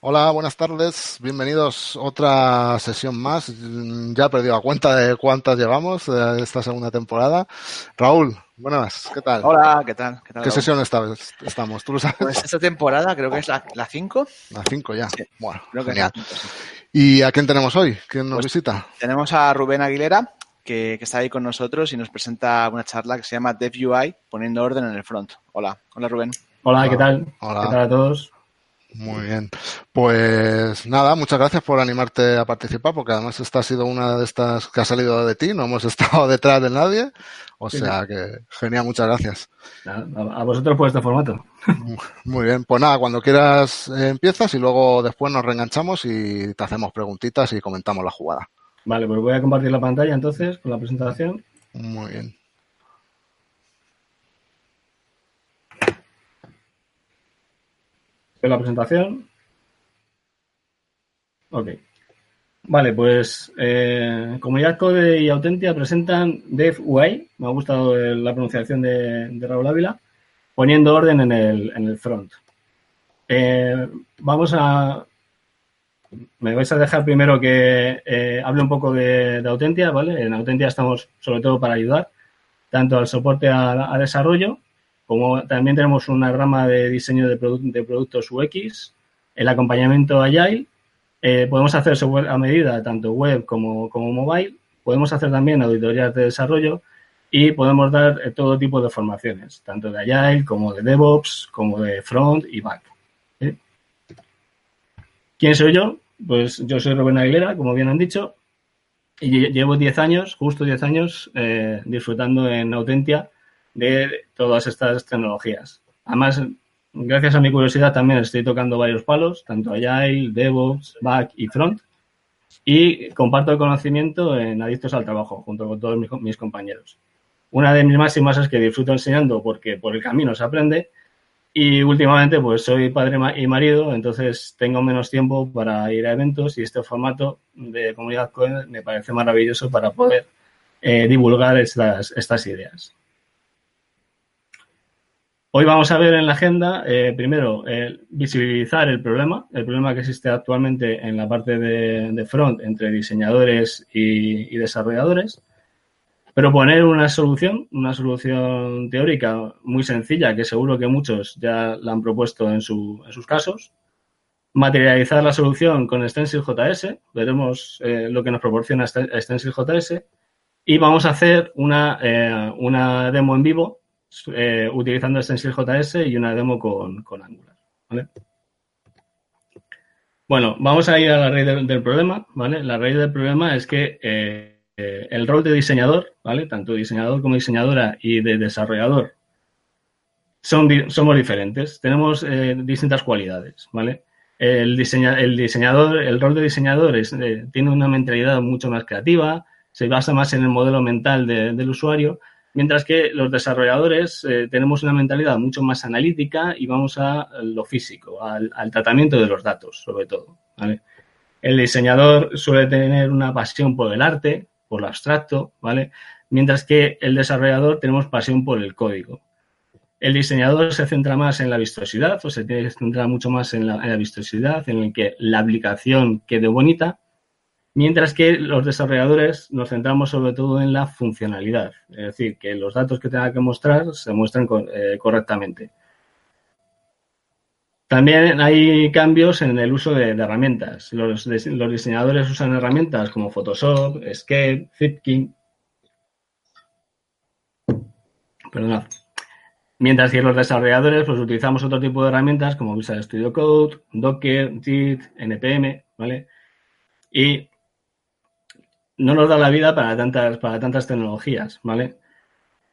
Hola, buenas tardes. Bienvenidos a otra sesión más. Ya he perdido la cuenta de cuántas llevamos de esta segunda temporada. Raúl, buenas, ¿qué tal? Hola, ¿qué tal? ¿Qué, tal, ¿Qué sesión esta vez estamos? ¿Tú lo sabes? Pues esta temporada creo que es la 5. La 5 ya. Sí, bueno, creo que genial. cinco, sí. ¿Y a quién tenemos hoy? ¿Quién nos Pues- visita? Tenemos a Rubén Aguilera, que, que está ahí con nosotros y nos presenta una charla que se llama Dev UI, poniendo orden en el front. Hola, hola Rubén. Hola, ¿qué tal? Hola. ¿Qué tal a todos? Muy bien. Pues nada, muchas gracias por animarte a participar, porque además esta ha sido una de estas que ha salido de ti, no hemos estado detrás de nadie. O sea que genial, muchas gracias. A vosotros por este formato. Muy bien, pues nada, cuando quieras eh, empiezas y luego después nos reenganchamos y te hacemos preguntitas y comentamos la jugada. Vale, pues voy a compartir la pantalla entonces con la presentación. Muy bien. ¿Ve la presentación? Ok. Vale, pues eh, Comunidad Code y Autentia presentan Dev UI. Me ha gustado la pronunciación de, Raúl Ávila. Poniendo orden en el, en el front. Eh, vamos a... Me vais a dejar primero que eh, hable un poco de, de Autentia, ¿vale? En Autentia estamos sobre todo para ayudar tanto al soporte a, a desarrollo como también tenemos una rama de diseño de, produ- de productos UX, el acompañamiento Agile, eh, podemos hacer software a medida, tanto web como, como mobile, podemos hacer también auditorías de desarrollo y podemos dar eh, todo tipo de formaciones, tanto de Agile como de DevOps, como de front y back. ¿Quién soy yo? Pues yo soy Rubén Aguilera, como bien han dicho, y lle- llevo 10 años, justo 10 años, eh, disfrutando en Autentia de todas estas tecnologías. Además, gracias a mi curiosidad también estoy tocando varios palos, tanto Agile, DevOps, Back y Front. Y comparto el conocimiento en Adictos al Trabajo, junto con todos mis, compañeros. Una de mis máximas es que disfruto enseñando porque por el camino se aprende. Y últimamente, pues soy padre y marido, entonces tengo menos tiempo para ir a eventos y este formato de comunidad me parece maravilloso para poder eh, divulgar estas ideas. Hoy vamos a ver en la agenda, eh, primero, eh, visibilizar el problema, el problema que existe actualmente en la parte de, front entre diseñadores y, desarrolladores, proponer una solución, una solución teórica muy sencilla que seguro que muchos ya la han propuesto en, su- en sus casos, materializar la solución con Stencil.js, veremos eh, lo que nos proporciona Sten- Stencil.js y vamos a hacer una demo en vivo eh, utilizando Stencil.js y una demo con, con Angular. Bueno, vamos a ir a la raíz del, problema. ¿vale? La raíz del problema es que eh, eh, el rol de diseñador, ¿vale? tanto diseñador como diseñadora y de desarrollador, son, somos diferentes. Tenemos distintas cualidades. ¿vale? El, el diseñador, el rol de diseñador tiene una mentalidad mucho más creativa, se basa más en el modelo mental de- del usuario, mientras que los desarrolladores eh, tenemos una mentalidad mucho más analítica y vamos a lo físico, al, tratamiento de los datos, sobre todo. ¿vale? El diseñador suele tener una pasión por el arte, por lo abstracto, ¿vale? Mientras que el desarrollador tenemos pasión por el código. El diseñador se centra más en la vistosidad, o se tiene que centrar mucho más en la, en la vistosidad, en el que la aplicación quede bonita, mientras que los desarrolladores nos centramos sobre todo en la funcionalidad, es decir, que los datos que tenga que mostrar se muestren eh, correctamente. También hay cambios en el uso de, herramientas. Los, dise- los diseñadores usan herramientas como Photoshop, Escape, Zipkin. Perdonad. Mientras que los desarrolladores pues, utilizamos otro tipo de herramientas como Visual Studio Code, Docker, Git, NPM, ¿vale? Y no nos da la vida para tantas, para tantas tecnologías, ¿vale?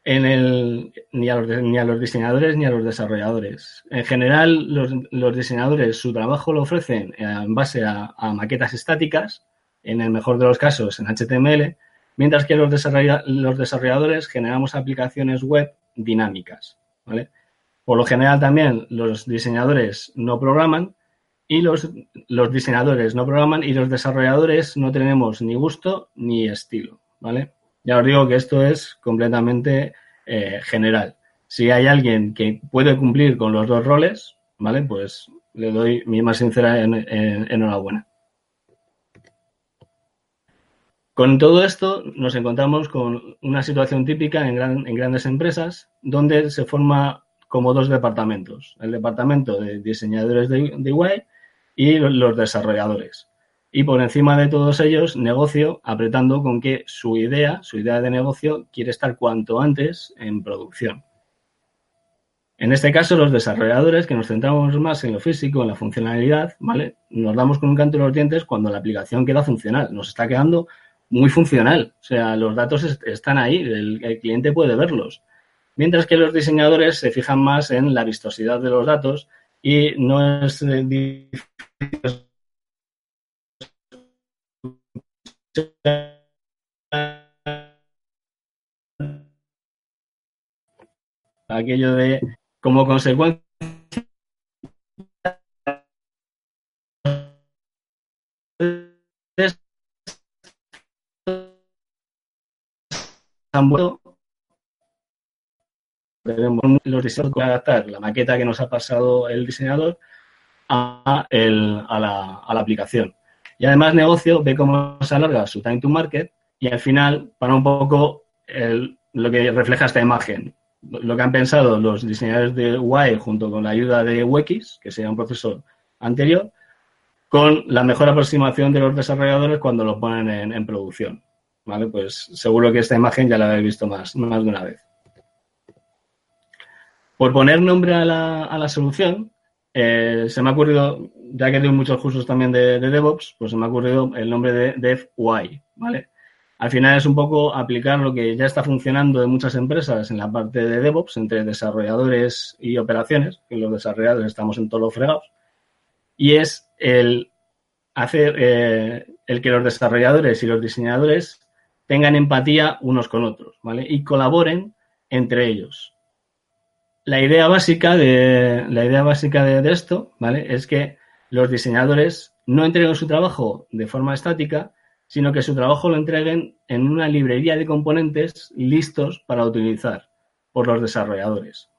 En el, ni, a los, ni a los diseñadores ni a los desarrolladores. En general, los, los diseñadores su trabajo lo ofrecen en base a, maquetas estáticas, en el mejor de los casos en HTML, mientras que los, los desarrolladores generamos aplicaciones web dinámicas, ¿vale? Por lo general también los diseñadores no programan y los, los diseñadores no programan y los desarrolladores no tenemos ni gusto ni estilo, ¿vale? Ya os digo que esto es completamente eh, general. Si hay alguien que puede cumplir con los dos roles, ¿vale? Pues le doy mi más sincera enhorabuena. Con todo esto nos encontramos con una situación típica en, en, grandes empresas donde se forma como dos departamentos, el departamento de diseñadores de, de UI y los desarrolladores. Y por encima de todos ellos, negocio apretando con que su idea, su idea de negocio, quiere estar cuanto antes en producción. En este caso, los desarrolladores, que nos centramos más en lo físico, en la funcionalidad, ¿vale? Nos damos con un canto en los dientes cuando la aplicación queda funcional. Nos está quedando muy funcional. O sea, los datos están ahí, el, cliente puede verlos. Mientras que los diseñadores se fijan más en la vistosidad de los datos y no es eh, aquello de como consecuencia han vuelto los diseñadores adaptar la maqueta que nos ha pasado el diseñador a, a, la, aplicación. Y además negocio ve cómo se alarga su time to market y al final para un poco lo que refleja esta imagen lo que han pensado los diseñadores de UI junto con la ayuda de UX, que sería un proceso anterior, con la mejor aproximación de los desarrolladores cuando lo ponen en, producción. ¿Vale? Pues seguro que esta imagen ya la habéis visto más, más de una vez. Por poner nombre a la, solución, eh, se me ha ocurrido, ya que doy muchos cursos también de, de, DevOps, pues se me ha ocurrido el nombre de DevUI, ¿vale? Al final es un poco aplicar lo que ya está funcionando en muchas empresas en la parte de DevOps, entre desarrolladores y operaciones, que los desarrolladores estamos en todos los fregados, y es el hacer eh, el que los desarrolladores y los diseñadores tengan empatía unos con otros, ¿vale? Y colaboren entre ellos. La idea básica de, la idea básica de esto, ¿vale? Es que los diseñadores no entreguen su trabajo de forma estática, sino que su trabajo lo entreguen en una librería de componentes listos para utilizar por los desarrolladores.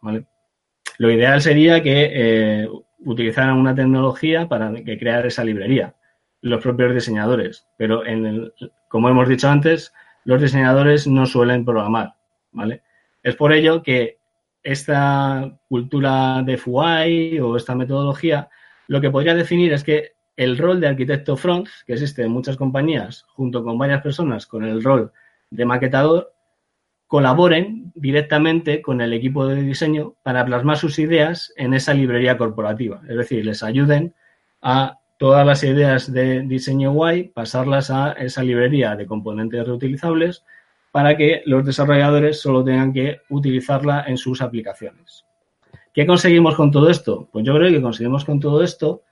Lo ideal sería que eh, utilizaran una tecnología para que crear esa librería, los propios diseñadores, pero en el, como hemos dicho antes, los diseñadores no suelen programar. ¿vale? Es por ello que esta cultura de FUI o esta metodología lo que podría definir es que el rol de arquitecto front, que existe en muchas compañías, junto con varias personas con el rol de maquetador, colaboren directamente con el equipo de diseño para plasmar sus ideas en esa librería corporativa. Es decir, les ayuden a todas las ideas de diseño UI, pasarlas a esa librería de componentes reutilizables para que los desarrolladores solo tengan que utilizarla en sus aplicaciones. ¿Qué conseguimos con todo esto? Pues yo creo que conseguimos con todo esto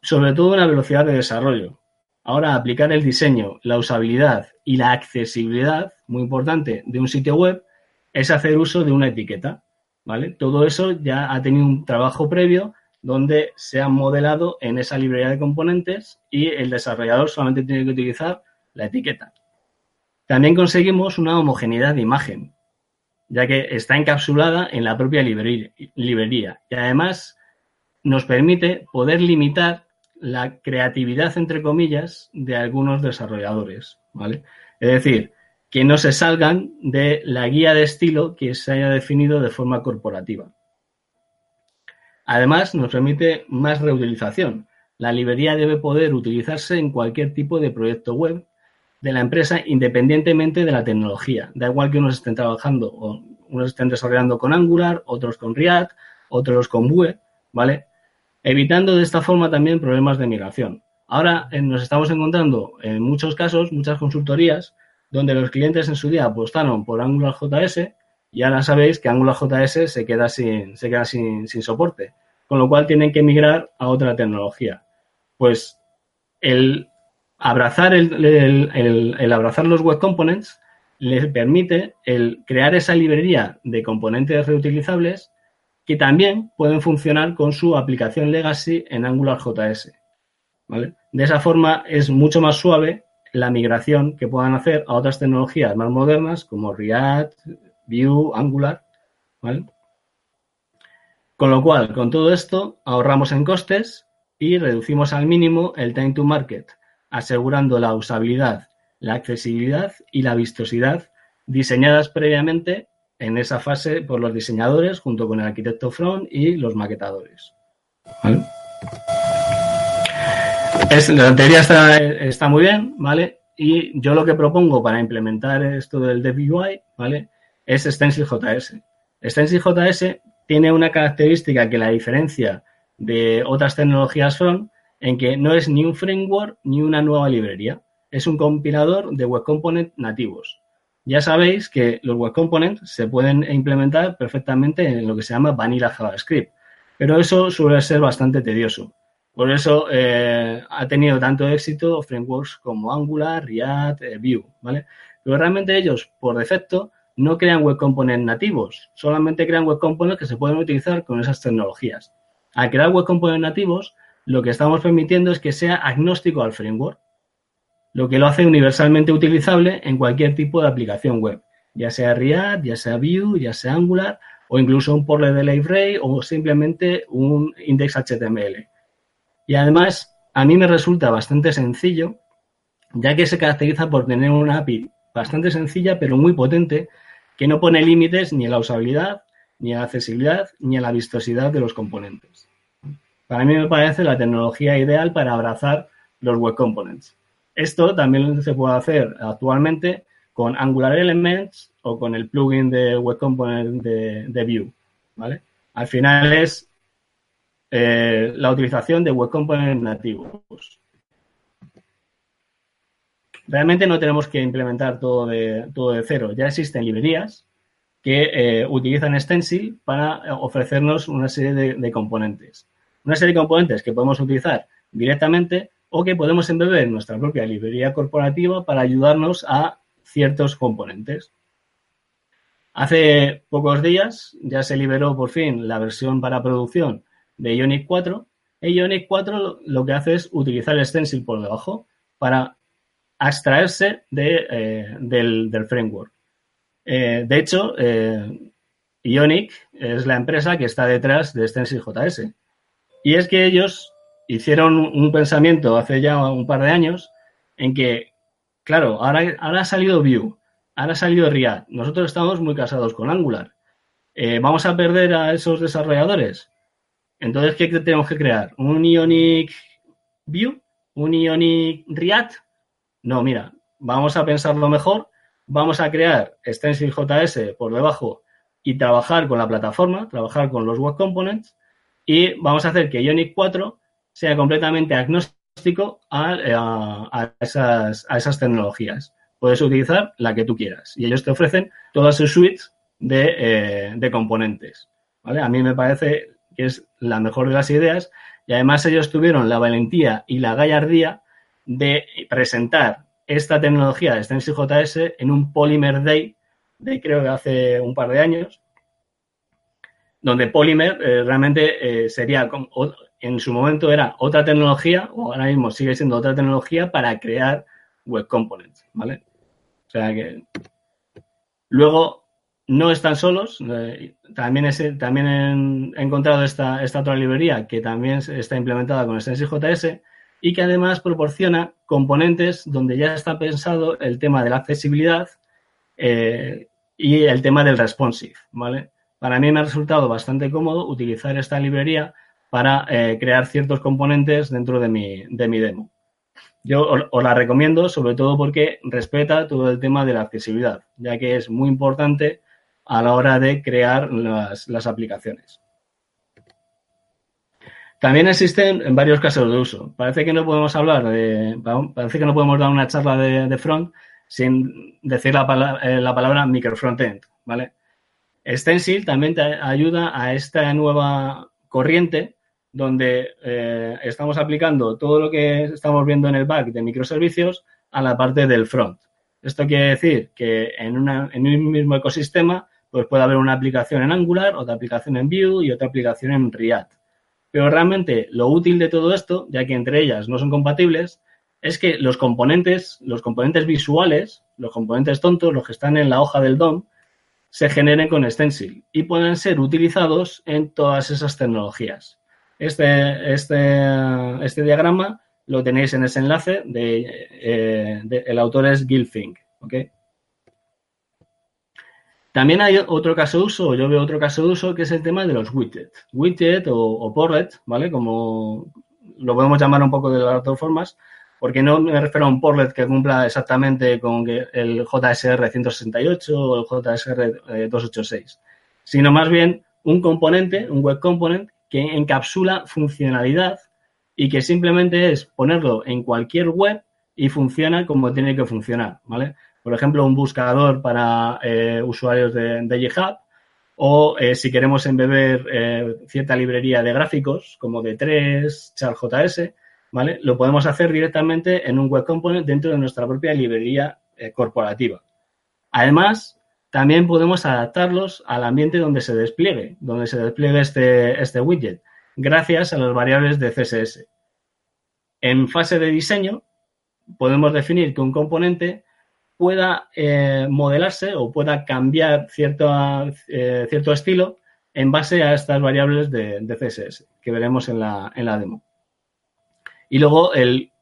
sobre todo la velocidad de desarrollo. Ahora, aplicar el diseño, la usabilidad y la accesibilidad, muy importante, de un sitio web, es hacer uso de una etiqueta. ¿vale? Todo eso ya ha tenido un trabajo previo donde se ha modelado en esa librería de componentes y el desarrollador solamente tiene que utilizar la etiqueta. También conseguimos una homogeneidad de imagen, ya que está encapsulada en la propia librería y además nos permite poder limitar la creatividad, entre comillas, de algunos desarrolladores, ¿vale? Es decir, que no se salgan de la guía de estilo que se haya definido de forma corporativa. Además, nos permite más reutilización. La librería debe poder utilizarse en cualquier tipo de proyecto web de la empresa independientemente de la tecnología. Da igual que unos estén trabajando o unos estén desarrollando con Angular, otros con React, otros con Vue, ¿vale? evitando de esta forma también problemas de migración. Ahora eh, nos estamos encontrando en muchos casos, muchas consultorías, donde los clientes en su día apostaron por AngularJS y ahora sabéis que AngularJS se queda sin, se queda sin, soporte, con lo cual tienen que migrar a otra tecnología. Pues el abrazar, el, abrazar los web components les permite el crear esa librería de componentes reutilizables que también pueden funcionar con su aplicación legacy en AngularJS. ¿vale? De esa forma es mucho más suave la migración que puedan hacer a otras tecnologías más modernas como React, Vue, Angular. Con lo cual, con todo esto, ahorramos en costes y reducimos al mínimo el time to market, asegurando la usabilidad, la accesibilidad y la vistosidad diseñadas previamente en esa fase por los diseñadores junto con el arquitecto front y los maquetadores. la teoría está, está, muy bien, ¿vale? Y yo lo que propongo para implementar esto del DevUI, ¿vale? Es StencilJS. StencilJS tiene una característica que la diferencia de otras tecnologías front en que no es ni un framework ni una nueva librería. Es un compilador de web component nativos. Ya sabéis que los web components se pueden implementar perfectamente en lo que se llama vanilla JavaScript, pero eso suele ser bastante tedioso. Por eso eh, ha tenido tanto éxito frameworks como Angular, React, eh, Vue, ¿vale? Pero realmente ellos, por defecto, no crean web components nativos, solamente crean web components que se pueden utilizar con esas tecnologías. Al crear web components nativos, lo que estamos permitiendo es que sea agnóstico al framework lo que lo hace universalmente utilizable en cualquier tipo de aplicación web, ya sea React, ya sea Vue, ya sea Angular o incluso un portlet de LiveRay o simplemente un index HTML. Y además, a mí me resulta bastante sencillo, ya que se caracteriza por tener una API bastante sencilla pero muy potente que no pone límites ni a la usabilidad, ni a la accesibilidad, ni a la vistosidad de los componentes. Para mí me parece la tecnología ideal para abrazar los web components. Esto también se puede hacer actualmente con Angular Elements o con el plugin de Web Component de, Vue. Al final es eh, la utilización de Web Component nativos. Realmente no tenemos que implementar todo de, todo de cero. Ya existen librerías que eh, utilizan Stencil para ofrecernos una serie de componentes. Una serie de componentes que podemos utilizar directamente o que podemos embeber en nuestra propia librería corporativa para ayudarnos a ciertos componentes. Hace pocos días ya se liberó por fin la versión para producción de Ionic 4. E Ionic 4 lo que hace es utilizar el stencil por debajo para abstraerse eh, del, framework. Eh, de hecho, eh, Ionic es la empresa que está detrás de StencilJS. Y es que ellos hicieron un pensamiento hace ya un par de años en que, claro, ahora, ahora ha salido Vue, ahora ha salido React, nosotros estamos muy casados con Angular. Eh, ¿Vamos a perder a esos desarrolladores? Entonces, ¿qué tenemos que crear? ¿Un Ionic Vue? ¿Un Ionic React? No, mira, vamos a pensarlo mejor, vamos a crear StencilJS por debajo y trabajar con la plataforma, trabajar con los web components y vamos a hacer que Ionic 4 sea completamente agnóstico eh, a, esas, tecnologías. Puedes utilizar la que tú quieras y ellos te ofrecen todas sus suites de, eh, componentes. ¿vale? A mí me parece que es la mejor de las ideas y además ellos tuvieron la valentía y la gallardía de presentar esta tecnología de StencilJS en un Polymer Day de creo que hace un par de años, donde Polymer eh, realmente sería en su momento era otra tecnología, o ahora mismo sigue siendo otra tecnología para crear web components, ¿vale? O sea que luego no están solos. Eh, también, también he, encontrado esta, esta otra librería que también está implementada con StencilJS y que además proporciona componentes donde ya está pensado el tema de la accesibilidad eh, y el tema del responsive, ¿vale? Para mí me ha resultado bastante cómodo utilizar esta librería para eh, crear ciertos componentes dentro de mi, de mi demo. Yo os, la recomiendo sobre todo porque respeta todo el tema de la accesibilidad, ya que es muy importante a la hora de crear las, aplicaciones. También existen varios casos de uso. Parece que no podemos hablar de, parece que no podemos dar una charla de, front sin decir la, eh, la palabra microfrontend, ¿vale? Stencil también te ayuda a esta nueva corriente donde eh, estamos aplicando todo lo que estamos viendo en el back de microservicios a la parte del front. Esto quiere decir que en, un mismo ecosistema pues puede haber una aplicación en Angular, otra aplicación en Vue y otra aplicación en React. Pero realmente lo útil de todo esto, ya que entre ellas no son compatibles, es que los componentes, los componentes visuales, los componentes tontos, los que están en la hoja del DOM, se generen con Stencil y pueden ser utilizados en todas esas tecnologías. Este, este, este diagrama lo tenéis en ese enlace, de, eh, el autor es Gil Fink. También hay otro caso de uso, yo veo otro caso de uso, que es el tema de los widgets. Widget o, o ¿vale? Como lo podemos llamar un poco de las dos formas, porque no me refiero a un portlet que cumpla exactamente con el JSR 168 o el JSR 286, eh, sino más bien un componente, un web component, que encapsula funcionalidad y que simplemente es ponerlo en cualquier web y funciona como tiene que funcionar, ¿vale? Por ejemplo, un buscador para eh, usuarios de, de GitHub o eh, si queremos embeber cierta librería de gráficos como D3, CharJS, Lo podemos hacer directamente en un web component dentro de nuestra propia librería corporativa. Además, también podemos adaptarlos al ambiente donde se despliegue, donde se despliegue este, este widget gracias a las variables de CSS. En fase de diseño, podemos definir que un componente pueda eh, modelarse o pueda cambiar cierto, eh, cierto estilo en base a estas variables de, CSS que veremos en la, en la demo. Y luego el,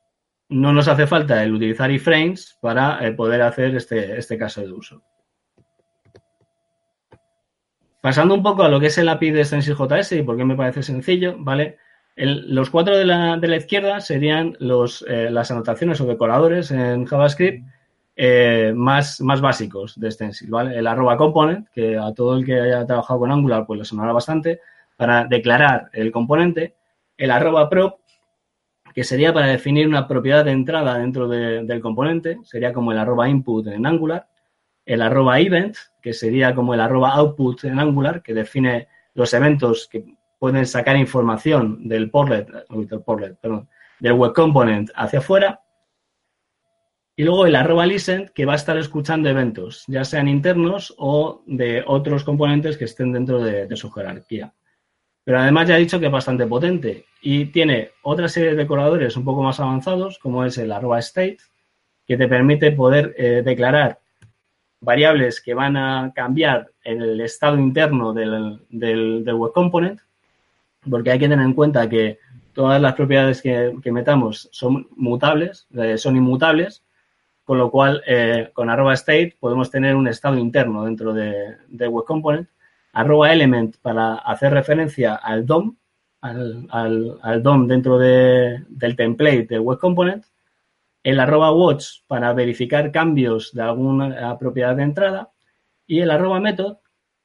no nos hace falta el utilizar iframes para eh, poder hacer este, este caso de uso. Pasando un poco a lo que es el API de StencilJS y por qué me parece sencillo, ¿vale? los cuatro de la, de la, izquierda serían los, eh, las anotaciones o decoradores en JavaScript eh, más, más básicos de Stencil, ¿vale? El arroba component, que a todo el que haya trabajado con Angular pues le sonará bastante, para declarar el componente. El arroba prop, que sería para definir una propiedad de entrada dentro del componente, sería como el arroba input en Angular el arroba event, que sería como el arroba output en Angular, que define los eventos que pueden sacar información del portlet, del, portlet, perdón, del web component hacia afuera. Y luego el arroba listen, que va a estar escuchando eventos, ya sean internos o de otros componentes que estén dentro de, de su jerarquía. Pero además ya he dicho que es bastante potente y tiene otra serie de decoradores un poco más avanzados, como es el arroba state, que te permite poder eh, declarar variables que van a cambiar el estado interno del, web component, porque hay que tener en cuenta que todas las propiedades que, metamos son mutables, eh, son inmutables, con lo cual eh, con arroba state podemos tener un estado interno dentro de, web component, arroba element para hacer referencia al DOM, al, DOM dentro del template del web component, el arroba watch para verificar cambios de alguna propiedad de entrada y el arroba method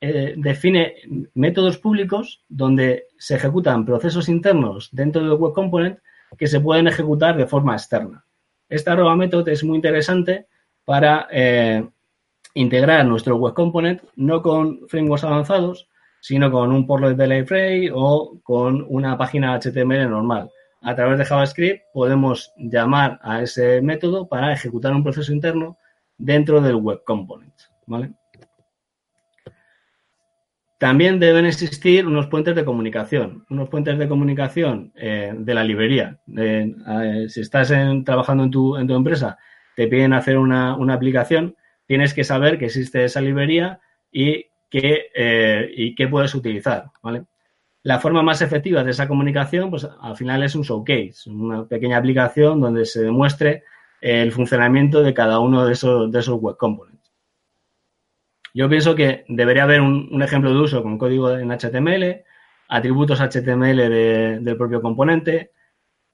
eh, define métodos públicos donde se ejecutan procesos internos dentro del web component que se pueden ejecutar de forma externa. Este arroba method es muy interesante para eh, integrar nuestro web component no con frameworks avanzados, sino con un portlet de library o con una página HTML normal a través de JavaScript podemos llamar a ese método para ejecutar un proceso interno dentro del web component. También deben existir unos puentes de comunicación, unos puentes de comunicación eh, de la librería. Eh, si estás trabajando en tu, en tu, empresa, te piden hacer una, aplicación, tienes que saber que existe esa librería y qué eh, y qué puedes utilizar. ¿vale? La forma más efectiva de esa comunicación, pues al final es un showcase, una pequeña aplicación donde se demuestre el funcionamiento de cada uno de esos, de esos web components. Yo pienso que debería haber un, ejemplo de uso con código en HTML, atributos HTML del propio componente,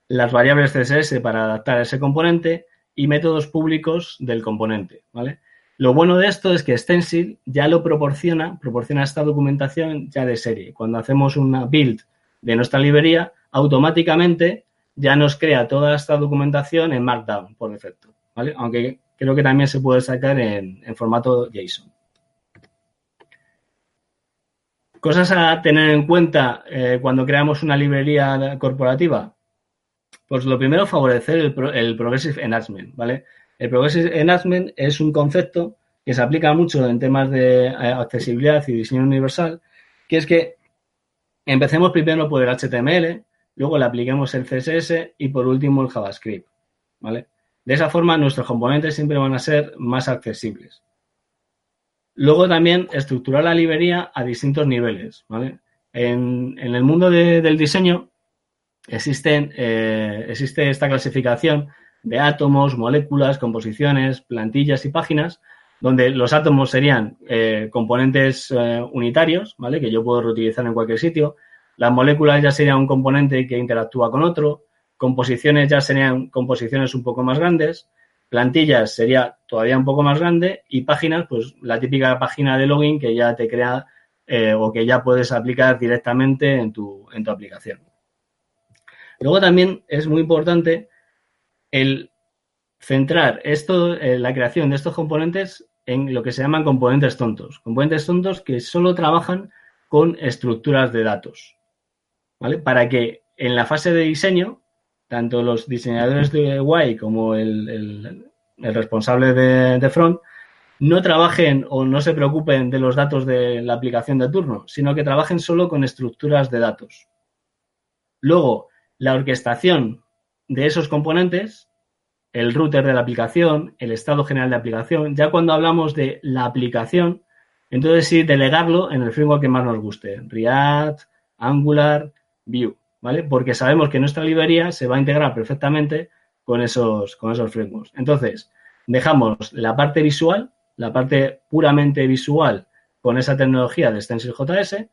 las variables CSS para adaptar a ese componente y métodos públicos del componente, ¿vale? Lo bueno de esto es que Stencil ya lo proporciona, proporciona esta documentación ya de serie. Cuando hacemos una build de nuestra librería, automáticamente ya nos crea toda esta documentación en Markdown por defecto, ¿vale? Aunque creo que también se puede sacar en, formato JSON. Cosas a tener en cuenta eh, cuando creamos una librería corporativa. Pues lo primero, favorecer el, Progressive Enhancement, ¿vale? El Progressive Enhancement es un concepto que se aplica mucho en temas de eh, accesibilidad y diseño universal, que es que empecemos primero por el HTML, luego le apliquemos el CSS y por último el JavaScript. ¿vale? De esa forma nuestros componentes siempre van a ser más accesibles. Luego también estructurar la librería a distintos niveles, ¿vale? En, el mundo del diseño existen, eh, existe esta clasificación de átomos, moléculas, composiciones, plantillas y páginas, donde los átomos serían eh, componentes eh, unitarios, ¿vale? Que yo puedo reutilizar en cualquier sitio. Las moléculas ya serían un componente que interactúa con otro. Composiciones ya serían composiciones un poco más grandes. Plantillas sería todavía un poco más grande. Y páginas, pues la típica página de login que ya te crea eh, o que ya puedes aplicar directamente en tu, en tu aplicación. Luego también es muy importante el centrar esto, eh, la creación de estos componentes en lo que se llaman componentes tontos. Componentes tontos que solo trabajan con estructuras de datos. ¿Vale? Para que en la fase de diseño, tanto los diseñadores de UI como el, responsable de, de, front no trabajen o no se preocupen de los datos de la aplicación de turno, sino que trabajen solo con estructuras de datos. Luego, la orquestación de esos componentes, el router de la aplicación, el estado general de aplicación, ya cuando hablamos de la aplicación, entonces sí delegarlo en el framework que más nos guste, React, Angular, Vue, ¿vale? Porque sabemos que nuestra librería se va a integrar perfectamente con esos, con esos frameworks. Entonces, dejamos la parte visual, la parte puramente visual con esa tecnología de Stencil.js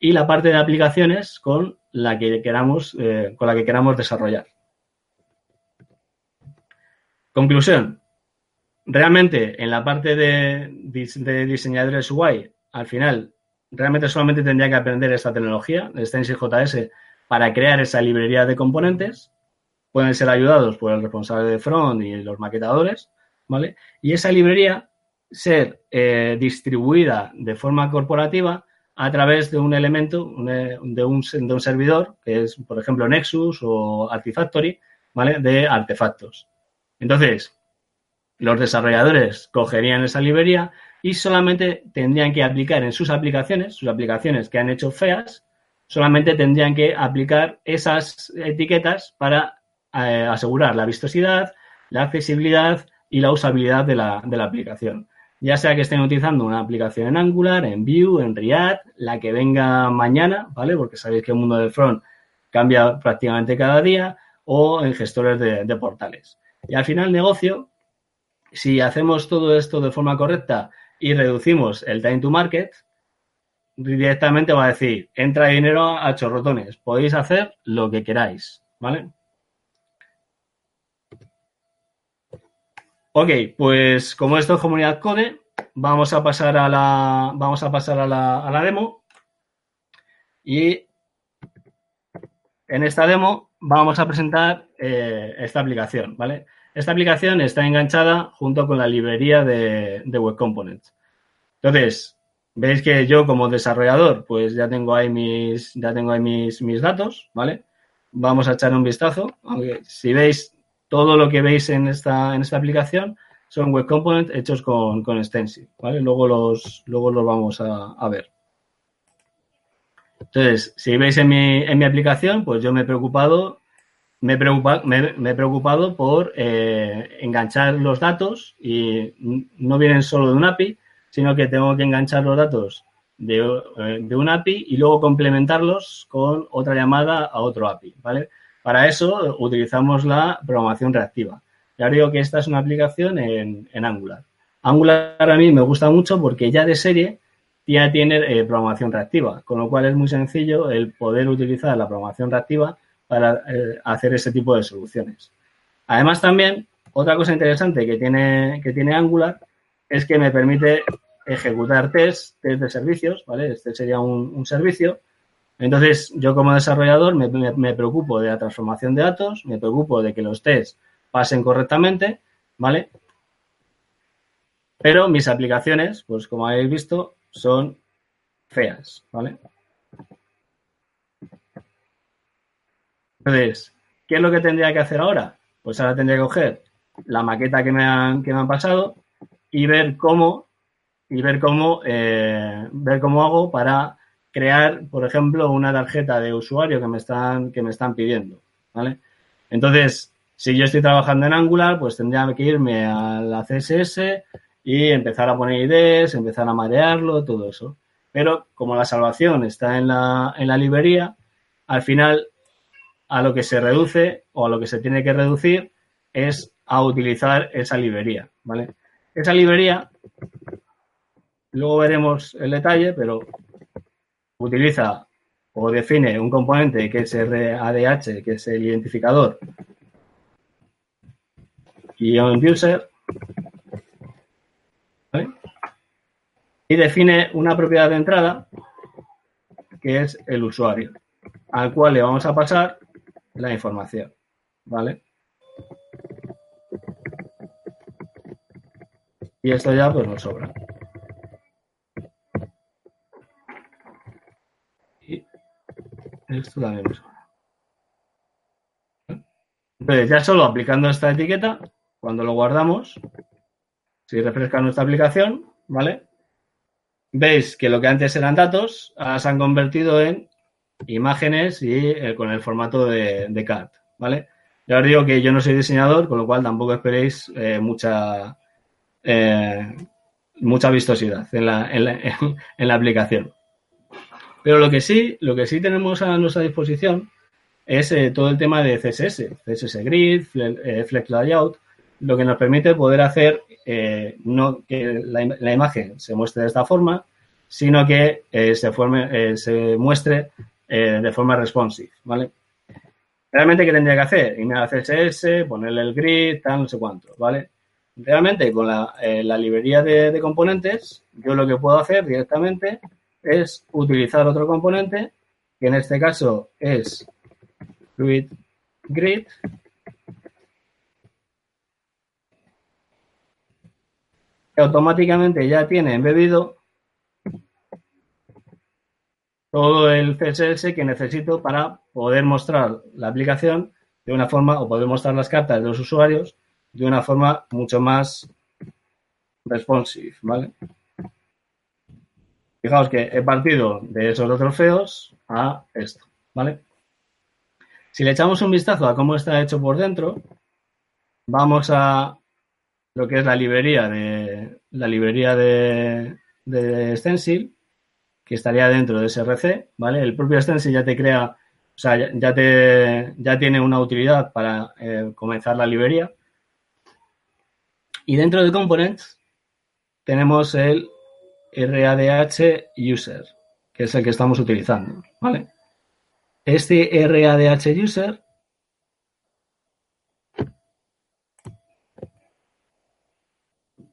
y la parte de aplicaciones con la que queramos, eh, con la que queramos desarrollar. Conclusión. Realmente, en la parte de, de diseñadores UI, al final, realmente solamente tendría que aprender esta tecnología, de Stencil.js, para crear esa librería de componentes. Pueden ser ayudados por el responsable de front y los maquetadores, ¿vale? Y esa librería ser eh, distribuida de forma corporativa a través de un elemento, un, de un servidor, que es, por ejemplo, Nexus o Artifactory, ¿vale? De artefactos. Entonces, los desarrolladores cogerían esa librería y solamente tendrían que aplicar en sus aplicaciones, sus aplicaciones que han hecho feas, solamente tendrían que aplicar esas etiquetas para eh, asegurar la vistosidad, la accesibilidad y la usabilidad de la, aplicación ya sea que estén utilizando una aplicación en Angular, en Vue, en React, la que venga mañana, ¿vale? Porque sabéis que el mundo del front cambia prácticamente cada día, o en gestores de, portales. Y al final, negocio, si hacemos todo esto de forma correcta y reducimos el time to market, directamente va a decir, entra dinero a chorrotones, podéis hacer lo que queráis, ¿vale? Ok, pues como esto es comunidad code, vamos a pasar a la, vamos a pasar a la, demo. Y en esta demo vamos a presentar eh, esta aplicación, ¿vale? Esta aplicación está enganchada junto con la librería de, Web Components. Entonces, veis que yo como desarrollador, pues ya tengo ahí mis, ya tengo ahí mis, mis datos, ¿vale? Vamos a echar un vistazo. Si veis, todo lo que veis en esta, en esta aplicación son web components hechos con, con Stencil, ¿vale? Luego los, luego los vamos a, ver. Entonces, si veis en mi, en mi aplicación, pues yo me he preocupado, me he preocupado, me, he preocupado por eh, enganchar los datos y no vienen solo de un API, sino que tengo que enganchar los datos de, eh, un API y luego complementarlos con otra llamada a otro API, ¿vale? Para eso utilizamos la programación reactiva. Ya digo que esta es una aplicación en, Angular. Angular a mí me gusta mucho porque ya de serie ya tiene eh, programación reactiva, con lo cual es muy sencillo el poder utilizar la programación reactiva para eh, hacer ese tipo de soluciones. Además también, otra cosa interesante que tiene, que tiene Angular es que me permite ejecutar test, test de servicios, ¿vale? Este sería un servicio entonces, yo como desarrollador me, preocupo de la transformación de datos, me preocupo de que los tests pasen correctamente, ¿vale? Pero mis aplicaciones, pues como habéis visto, son feas, ¿vale? Entonces, ¿qué es lo que tendría que hacer ahora? Pues ahora tendría que coger la maqueta que me han, que me han pasado y ver cómo y ver cómo eh, ver cómo hago para crear, por ejemplo, una tarjeta de usuario que me están, que me están pidiendo, ¿vale? Entonces, si yo estoy trabajando en Angular, pues tendría que irme a la CSS y empezar a poner IDs, empezar a marearlo, todo eso. Pero como la salvación está en la, en la librería, al final a lo que se reduce o a lo que se tiene que reducir es a utilizar esa librería, ¿vale? Esa librería, luego veremos el detalle, pero utiliza o define un componente que es RADH, que es el identificador, y un user, y define una propiedad de entrada que es el usuario, al cual le vamos a pasar la información, ¿vale? Y esto ya pues nos sobra. Y esto también nos sobra. Entonces, ya solo aplicando esta etiqueta, cuando lo guardamos, si refresca nuestra aplicación, ¿vale? Veis que lo que antes eran datos, ahora se han convertido en imágenes y eh, con el formato de, de, CAD, ¿vale? Ya os digo que yo no soy diseñador, con lo cual tampoco esperéis eh, mucha, eh, mucha vistosidad en la, en, la, en la, aplicación. Pero lo que sí, lo que sí tenemos a nuestra disposición es todo el tema de CSS, CSS Grid, Flex Layout, lo que nos permite poder hacer no que la, la, imagen se muestre de esta forma, sino que se, forme, se muestre eh, de forma responsive, ¿vale? Realmente, ¿qué tendría que hacer? Irme a CSS, ponerle el grid, tal, no sé cuánto, ¿vale? Realmente, con la, eh, librería de, componentes, yo lo que puedo hacer directamente es utilizar otro componente, que en este caso es Fluid Grid, automáticamente ya tiene embebido todo el CSS que necesito para poder mostrar la aplicación de una forma o poder mostrar las cartas de los usuarios de una forma mucho más responsive, ¿vale? Fijaos que he partido de esos dos trofeos a esto, ¿vale? Si le echamos un vistazo a cómo está hecho por dentro, vamos a lo que es la librería de la librería de, de Stencil que estaría dentro de SRC, ¿vale? El propio Stencil ya te crea, o sea, ya, te, ya tiene una utilidad para eh, comenzar la librería. Y dentro de Components tenemos el RADH User, que es el que estamos utilizando, ¿vale? Este RADH User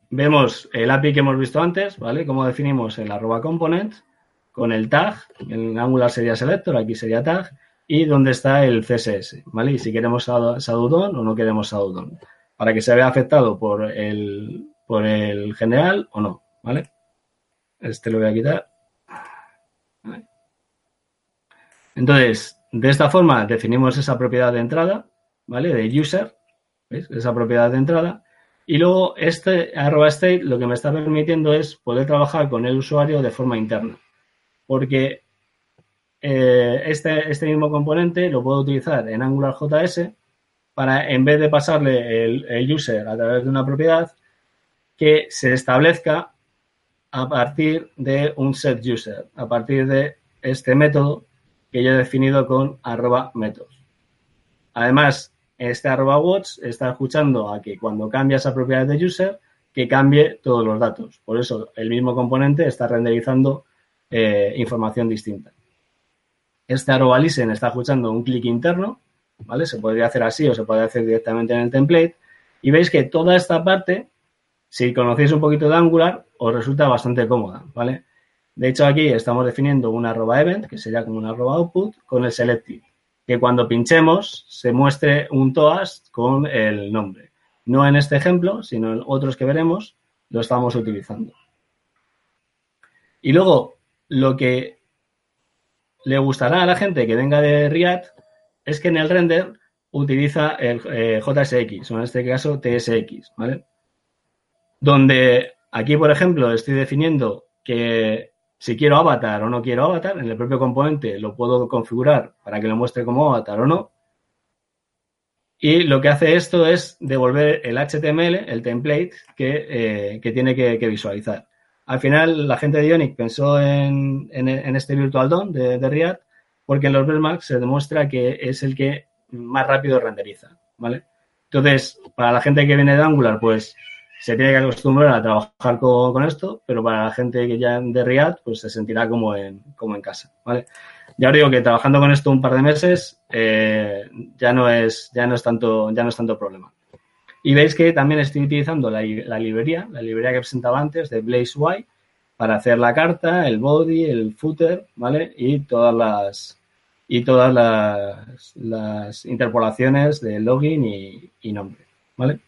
vemos el API que hemos visto antes, ¿vale? Cómo definimos el arroba component con el tag, en Angular sería selector, aquí sería tag, y donde está el CSS, ¿vale? Y si queremos Sadudon o no queremos Sadudon, para que se vea afectado por el, por el general o no, ¿vale? Este lo voy a quitar. Entonces, de esta forma definimos esa propiedad de entrada, ¿vale? De user, ¿veis? Esa propiedad de entrada. Y luego este arroba state lo que me está permitiendo es poder trabajar con el usuario de forma interna porque eh, este, este mismo componente lo puedo utilizar en AngularJS para, en vez de pasarle el, user a través de una propiedad, que se establezca a partir de un set user, a partir de este método que yo he definido con arroba métodos. Además, este arroba watch está escuchando a que cuando cambia esa propiedad de user, que cambie todos los datos. Por eso, el mismo componente está renderizando eh, información distinta. Este arroba listen está escuchando un clic interno, ¿vale? Se podría hacer así o se puede hacer directamente en el template. Y veis que toda esta parte, si conocéis un poquito de Angular, os resulta bastante cómoda, ¿vale? De hecho, aquí estamos definiendo un arroba event, que sería como un arroba output, con el selective, que cuando pinchemos se muestre un toast con el nombre. No en este ejemplo, sino en otros que veremos, lo estamos utilizando. Y luego, lo que le gustará a la gente que venga de React es que en el render utiliza el eh, JSX, o en este caso TSX, ¿vale? Donde aquí, por ejemplo, estoy definiendo que si quiero avatar o no quiero avatar, en el propio componente lo puedo configurar para que lo muestre como avatar o no. Y lo que hace esto es devolver el HTML, el template que, eh, que tiene que, visualizar. Al final, la gente de Ionic pensó en, en, este Virtual DOM de, de, porque en los benchmarks se demuestra que es el que más rápido renderiza, ¿vale? Entonces, para la gente que viene de Angular, pues se tiene que acostumbrar a trabajar con, esto, pero para la gente que ya de React, pues se sentirá como en, como en casa, ¿vale? Ya os digo que trabajando con esto un par de meses eh, ya no es ya no es tanto ya no es tanto problema. Y veis que también estoy utilizando la, librería, la librería que presentaba antes de BlazeY para hacer la carta, el body, el footer, ¿vale? Y todas las y todas las, interpolaciones de login y, y nombre, ¿vale?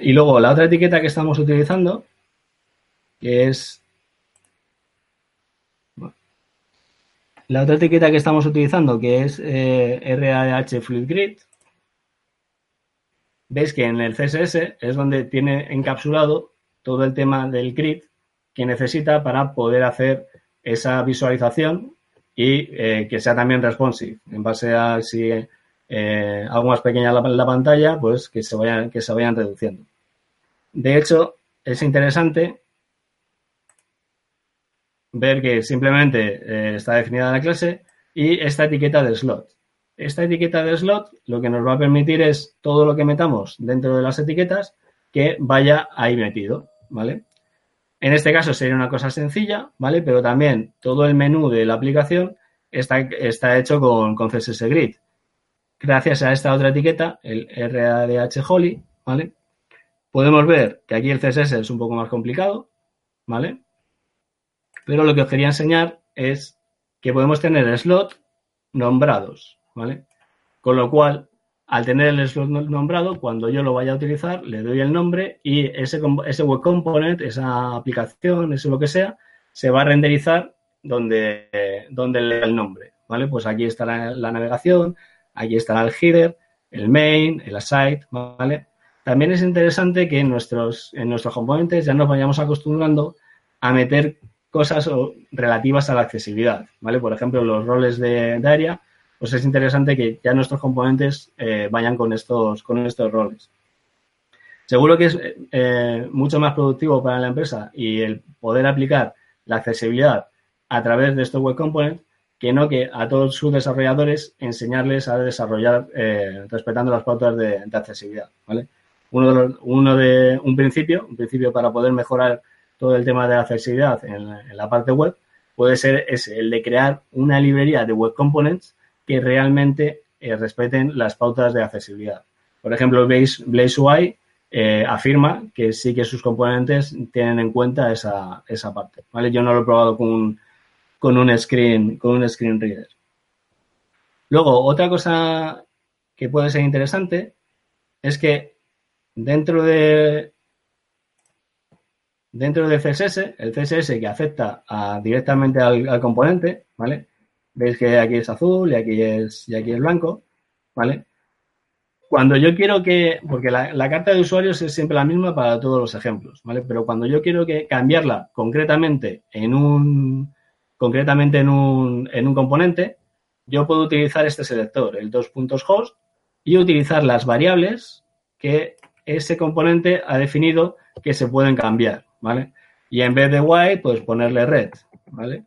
Y luego la otra etiqueta que estamos utilizando, que es... La otra etiqueta que estamos utilizando, que es eh, RAH Fluid Grid, veis que en el CSS es donde tiene encapsulado todo el tema del grid que necesita para poder hacer esa visualización y eh, que sea también responsive, en base a si eh, más pequeña la, la, pantalla, pues que se, vayan, que se vayan reduciendo. De hecho, es interesante ver que simplemente eh, está definida la clase y esta etiqueta de slot. Esta etiqueta de slot lo que nos va a permitir es todo lo que metamos dentro de las etiquetas que vaya ahí metido, ¿vale? En este caso sería una cosa sencilla, ¿vale? Pero también todo el menú de la aplicación está, está hecho con, con CSS Grid gracias a esta otra etiqueta, el RADH Holly, ¿vale? Podemos ver que aquí el CSS es un poco más complicado, ¿vale? Pero lo que os quería enseñar es que podemos tener slot nombrados, ¿vale? Con lo cual, al tener el slot nombrado, cuando yo lo vaya a utilizar, le doy el nombre y ese, ese web component, esa aplicación, eso lo que sea, se va a renderizar donde, donde le el nombre, ¿vale? Pues aquí está la navegación, Aquí estará el header, el main, el aside, ¿vale? También es interesante que nuestros, en nuestros componentes ya nos vayamos acostumbrando a meter cosas relativas a la accesibilidad, ¿vale? Por ejemplo, los roles de, área, pues es interesante que ya nuestros componentes eh, vayan con estos, con estos roles. Seguro que es eh, mucho más productivo para la empresa y el poder aplicar la accesibilidad a través de estos web components que no que a todos sus desarrolladores enseñarles a desarrollar eh, respetando las pautas de, accesibilidad, ¿vale? Uno de, uno de un principio, un principio para poder mejorar todo el tema de accesibilidad en, la parte web puede ser el de crear una librería de web components que realmente eh, respeten las pautas de accesibilidad. Por ejemplo, Blaze, BlazeUI eh, afirma que sí que sus componentes tienen en cuenta esa, esa parte, ¿vale? Yo no lo he probado con un con un screen, con un screen reader. Luego, otra cosa que puede ser interesante es que dentro de dentro del CSS, el CSS que afecta directamente al, componente, ¿vale? Veis que aquí es azul y aquí es, y aquí es blanco, ¿vale? Cuando yo quiero que, porque la, la, carta de usuarios es siempre la misma para todos los ejemplos, ¿vale? Pero cuando yo quiero que cambiarla concretamente en un, concretamente en un, en un componente, yo puedo utilizar este selector, el dos puntos host, y utilizar las variables que ese componente ha definido que se pueden cambiar, ¿vale? Y en vez de white, pues ponerle red, ¿vale?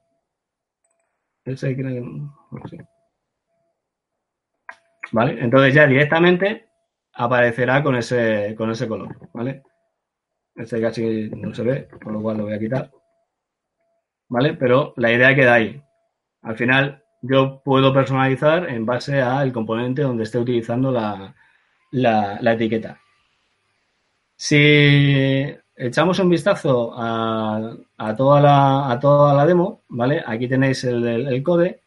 Entonces ya directamente aparecerá con ese, con ese color, ¿vale? Este casi no se ve, por lo cual lo voy a quitar. ¿vale? Pero la idea queda ahí. Al final, yo puedo personalizar en base al componente donde esté utilizando la, etiqueta. Si echamos un vistazo a, toda, la, a toda la demo, ¿vale? Aquí tenéis el, el, code.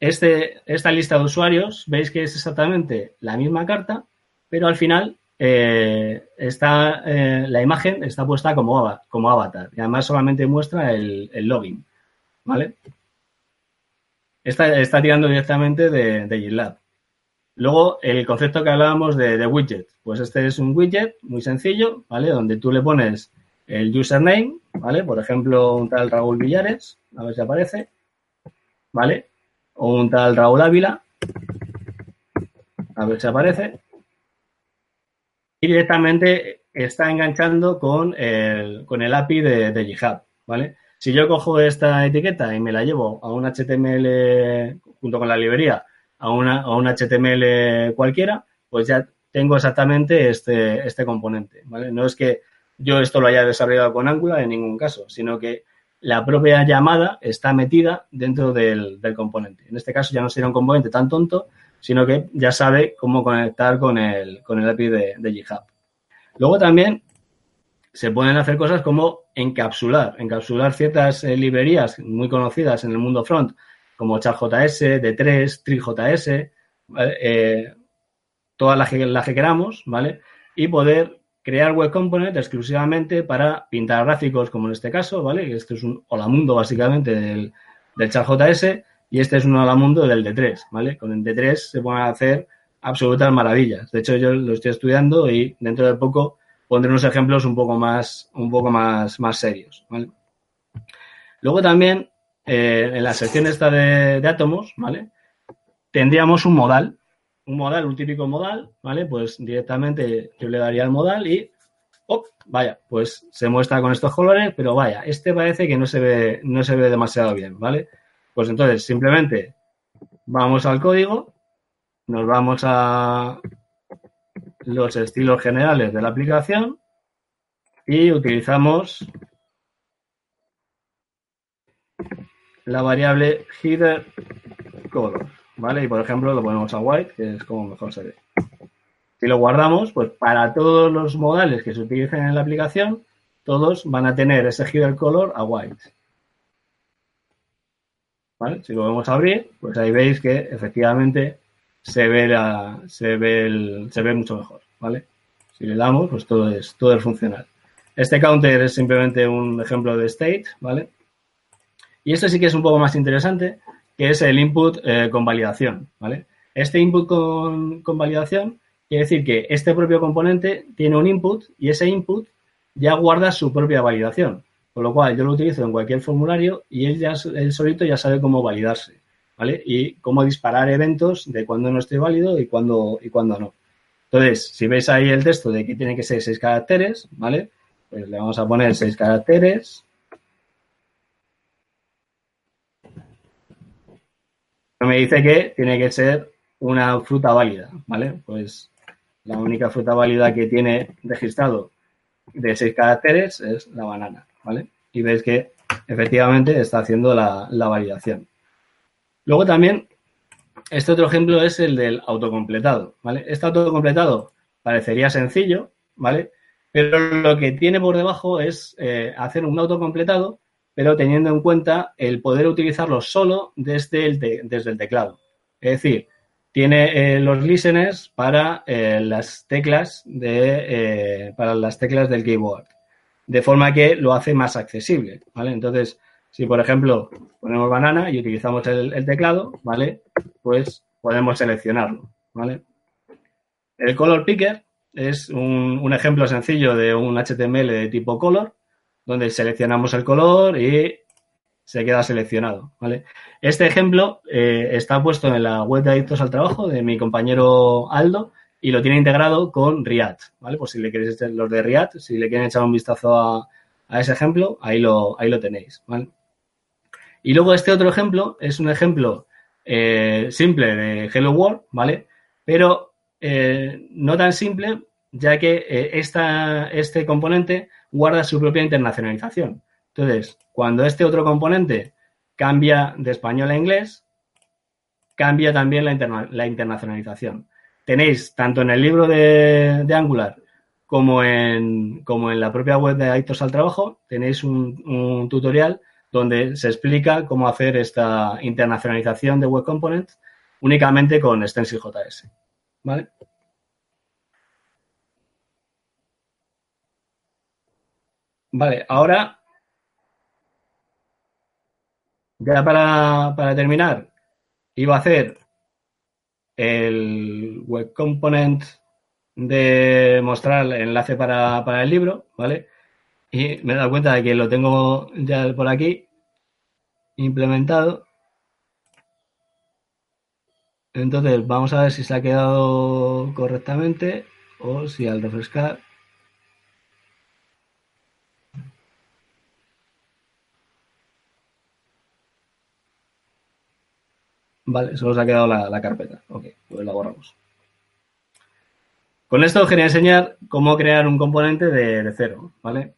Este, esta lista de usuarios, veis que es exactamente la misma carta, pero al final eh, está, eh, la imagen está puesta como, como avatar y además solamente muestra el, login, ¿vale? Está, está tirando directamente de, de GitLab. Luego, el concepto que hablábamos de, widget, pues este es un widget muy sencillo, ¿vale? Donde tú le pones el username, ¿vale? Por ejemplo, un tal Raúl Villares, a ver si aparece, ¿vale? un tal Raúl Ávila. A ver si aparece. Y directamente está enganchando con el, con el API de, de GitHub, ¿vale? Si yo cojo esta etiqueta y me la llevo a un HTML junto con la librería, a, una, a un HTML cualquiera, pues ya tengo exactamente este, este componente, ¿vale? No es que yo esto lo haya desarrollado con Angular en ningún caso, sino que la propia llamada está metida dentro del, componente. En este caso ya no sería un componente tan tonto, sino que ya sabe cómo conectar con el, con el API de, de GitHub. Luego también se pueden hacer cosas como encapsular, encapsular ciertas eh, librerías muy conocidas en el mundo front, como CharJS, D3, TriJS, eh, todas las que, queramos, ¿vale? Y poder crear web component exclusivamente para pintar gráficos, como en este caso, ¿vale? Este es un holamundo básicamente del, del CharJS y este es un holamundo del D3, ¿vale? Con el D3 se pueden hacer absolutas maravillas. De hecho, yo lo estoy estudiando y dentro de poco pondré unos ejemplos un poco más, un poco más, más serios. Luego también, eh, en la sección esta de, átomos, ¿vale? Tendríamos un modal, un modal, un típico modal, ¿vale? Pues directamente yo le daría el modal y, oh, vaya, pues se muestra con estos colores, pero vaya, este parece que no se ve, no se ve demasiado bien, ¿vale? Pues entonces, simplemente vamos al código, nos vamos a, los estilos generales de la aplicación y utilizamos la variable header color, ¿vale? Y por ejemplo lo ponemos a white, que es como mejor se ve. Si lo guardamos, pues para todos los modales que se utilicen en la aplicación, todos van a tener ese header color a white. ¿Vale? Si lo vamos a abrir, pues ahí veis que efectivamente se ve, la, se ve, el, se ve mucho mejor, ¿vale? Si le damos, pues todo es, todo es funcional. Este counter es simplemente un ejemplo de state, ¿vale? Y este sí que es un poco más interesante, que es el input eh, con validación, ¿vale? Este input con, validación quiere decir que este propio componente tiene un input y ese input ya guarda su propia validación. Con lo cual yo lo utilizo en cualquier formulario y él, ya, él solito ya sabe cómo validarse. ¿vale? Y cómo disparar eventos de cuándo no esté válido y cuándo, y cuándo no. Entonces, si veis ahí el texto de que tiene que ser seis caracteres, ¿vale? Pues le vamos a poner seis caracteres. Me dice que tiene que ser una fruta válida, ¿vale? Pues la única fruta válida que tiene registrado de seis caracteres es la banana, ¿vale? Y veis que efectivamente está haciendo la, la validación. Luego también, este otro ejemplo es el del autocompletado, ¿vale? Este autocompletado parecería sencillo, ¿vale? Pero lo que tiene por debajo es eh, hacer un autocompletado, pero teniendo en cuenta el poder utilizarlo solo desde el, desde el teclado. Es decir, tiene eh, los listeners para eh, las teclas de para las teclas del keyboard, de forma que lo hace más accesible, ¿vale? Entonces, si, por ejemplo, ponemos banana y utilizamos el, teclado, ¿vale? Pues podemos seleccionarlo, ¿vale? El color picker es un, ejemplo sencillo de un HTML de tipo color, donde seleccionamos el color y se queda seleccionado, ¿vale? Este ejemplo eh, está puesto en la web de Adictos al Trabajo de mi compañero Aldo y lo tiene integrado con React, ¿vale? Pues si le queréis los de React, si le quieren echar un vistazo a, a ese ejemplo, ahí lo, ahí lo tenéis, ¿vale? Y luego este otro ejemplo es un ejemplo eh, simple de Hello World, ¿vale? Pero eh, no tan simple, ya que eh, este componente guarda su propia internacionalización. Entonces, cuando este otro componente cambia de español a inglés, cambia también la, internacionalización. Tenéis tanto en el libro de, Angular como en, la propia web de Adictos al Trabajo, tenéis un tutorial donde se explica cómo hacer esta internacionalización de Web Components únicamente con Stencil.js. ¿Vale? Vale, ahora, ya para, para terminar, iba a hacer el Web Component de mostrar el enlace para, para el libro, ¿vale? Y me he dado cuenta de que lo tengo ya por aquí implementado. Entonces, vamos a ver si se ha quedado correctamente o si al refrescar Vale, solo se ha quedado la, carpeta. Ok, pues la borramos. Con esto os quería enseñar cómo crear un componente de, cero, ¿vale?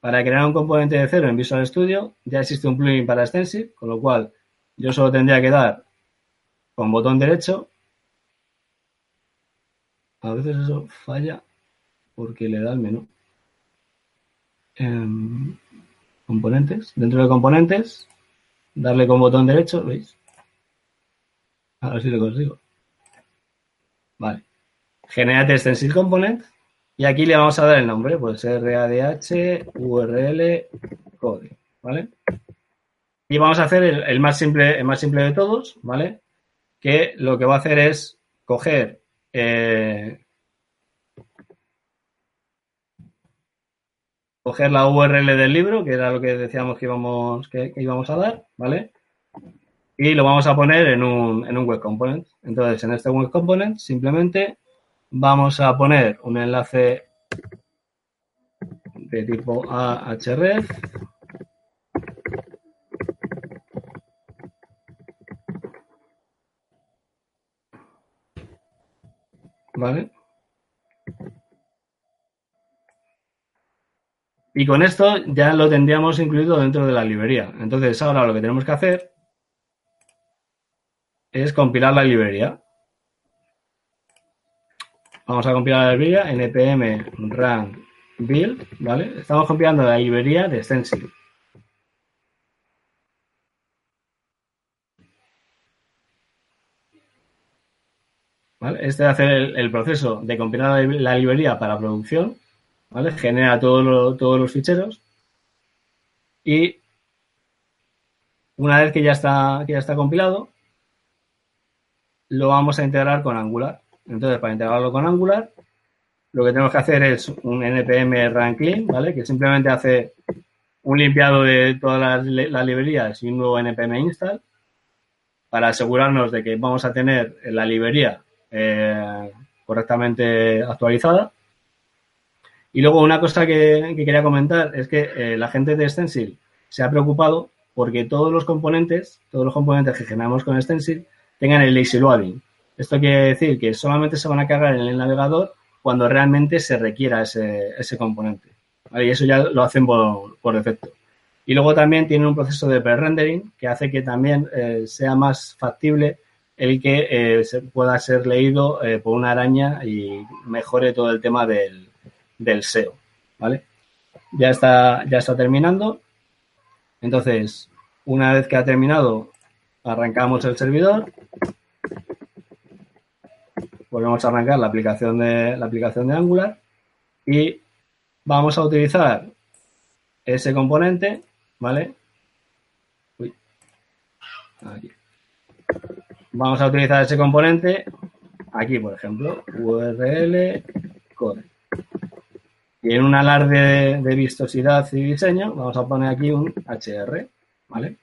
Para crear un componente de cero en Visual Studio ya existe un plugin para Stencil, con lo cual yo solo tendría que dar con botón derecho. A veces eso falla porque le da el menú. Em, componentes. Dentro de componentes, darle con botón derecho, ¿veis? A ver si lo consigo. Vale. Generate Stencil Component. Y aquí le vamos a dar el nombre, pues RADH, URL, code, ¿vale? Y vamos a hacer el, más simple, el más simple de todos, ¿vale? Que lo que va a hacer es coger eh, coger la URL del libro, que era lo que decíamos que íbamos, que íbamos a dar, ¿vale? Y lo vamos a poner en un, en un web component. Entonces, en este web component simplemente vamos a poner un enlace de tipo ahref ¿Vale? Y con esto ya lo tendríamos incluido dentro de la librería. Entonces, ahora lo que tenemos que hacer es compilar la librería. Vamos a compilar la librería npm run build, ¿vale? Estamos compilando la librería de Stencil. ¿Vale? Este hace el, el, proceso de compilar la, librería para producción, ¿vale? Genera todos los ficheros y una vez que ya está, que ya está compilado, lo vamos a integrar con Angular. Entonces, para integrarlo con Angular, lo que tenemos que hacer es un npm run clean, ¿vale? Que simplemente hace un limpiado de todas las, librerías y un nuevo npm install para asegurarnos de que vamos a tener la librería eh, correctamente actualizada. Y luego una cosa que, quería comentar es que eh, la gente de Stencil se ha preocupado porque todos los componentes, todos los componentes que generamos con Stencil tengan el lazy loading. Esto quiere decir que solamente se van a cargar en el navegador cuando realmente se requiera ese, componente. Y eso ya lo hacen por, defecto. Y luego también tiene un proceso de pre-rendering que hace que también eh, sea más factible el que eh, se pueda ser leído eh, por una araña y mejore todo el tema del, del SEO. ¿Vale? Ya está, ya está terminando. Entonces, una vez que ha terminado, arrancamos el servidor, volvemos a arrancar la aplicación de, la aplicación de Angular y vamos a utilizar ese componente, ¿vale? Vamos a utilizar ese componente aquí, por ejemplo, URL code. Y en un alarde de vistosidad y diseño, vamos a poner aquí un HR, ¿vale?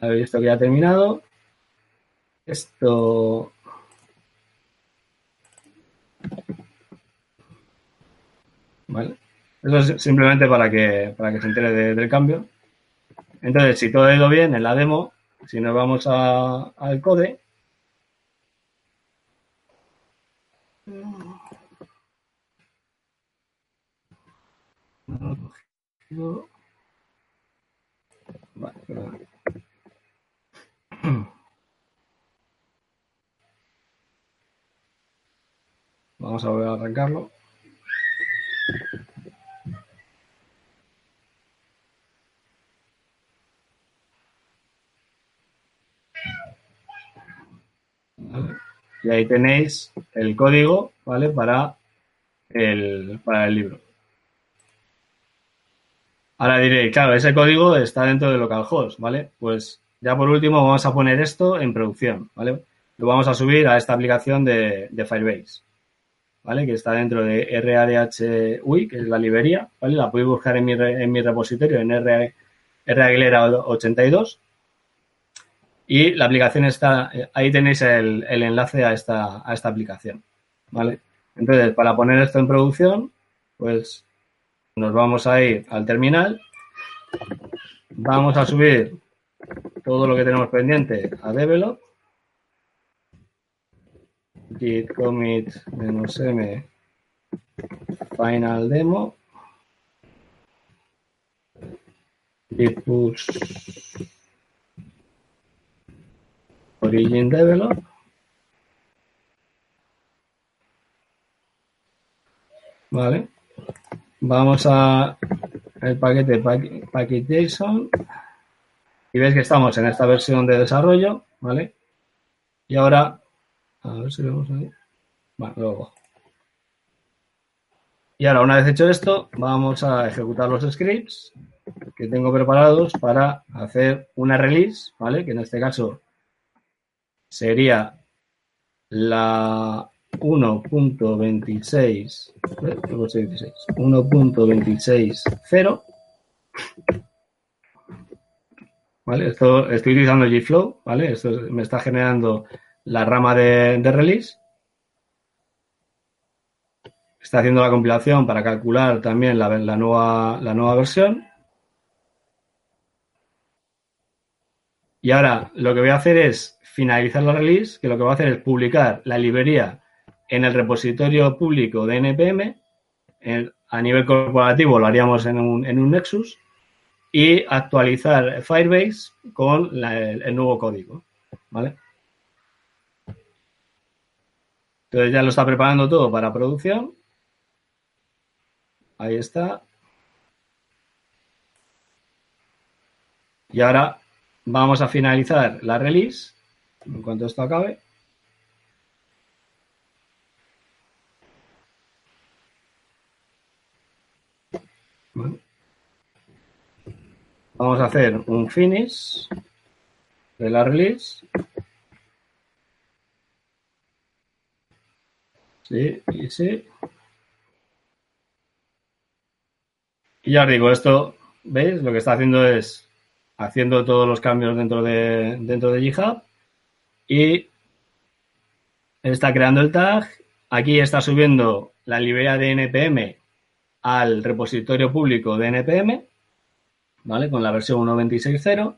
Habéis visto que ya ha terminado. Esto... ¿Vale? Eso es simplemente para que, para que se entere del cambio. Entonces, si todo ha ido bien en la demo, si nos vamos al code, Vale, Vamos a volver a arrancarlo. Y ahí tenéis el código, ¿vale? Para el, para el libro. Ahora diré, claro, ese código está dentro de localhost, ¿vale? Pues ya por último vamos a poner esto en producción, ¿vale? Lo vamos a subir a esta aplicación de, Firebase. ¿vale? Que está dentro de RADH que es la librería, ¿vale? La podéis buscar en mi, en mi repositorio en R, 82 Y la aplicación está, ahí tenéis el, enlace a esta, a esta aplicación. ¿Vale? Entonces, para poner esto en producción, pues nos vamos a ir al terminal. Vamos a subir todo lo que tenemos pendiente a develop. git commit "-m final demo. Git push. Origin develop. Vale. Vamos a el paquete package.json y ves que estamos en esta versión de desarrollo, ¿vale? Y ahora, a ver si vemos ahí. Bueno, luego. Y ahora, una vez hecho esto, vamos a ejecutar los scripts que tengo preparados para hacer una release, ¿vale? Que en este caso sería la 1.26 1.26.0 Esto, estoy utilizando Gflow, ¿vale? Esto me está generando la rama de, release. Está haciendo la compilación para calcular también la, nueva, la nueva versión. Y ahora lo que voy a hacer es finalizar la release, que lo que voy a hacer es publicar la librería en el repositorio público de NPM. a nivel corporativo lo haríamos en un, en un Nexus y actualizar Firebase con el, nuevo código. ¿Vale? Entonces ya lo está preparando todo para producción. Ahí está. Y ahora vamos a finalizar la release en cuanto esto acabe. Vamos a hacer un finish de la release. Sí, sí. Y ya os digo, esto, ¿veis? Lo que está haciendo es haciendo todos los cambios dentro de, dentro de GitHub y está creando el tag. Aquí está subiendo la librería de NPM al repositorio público de NPM ¿vale? Con la versión 1.26.0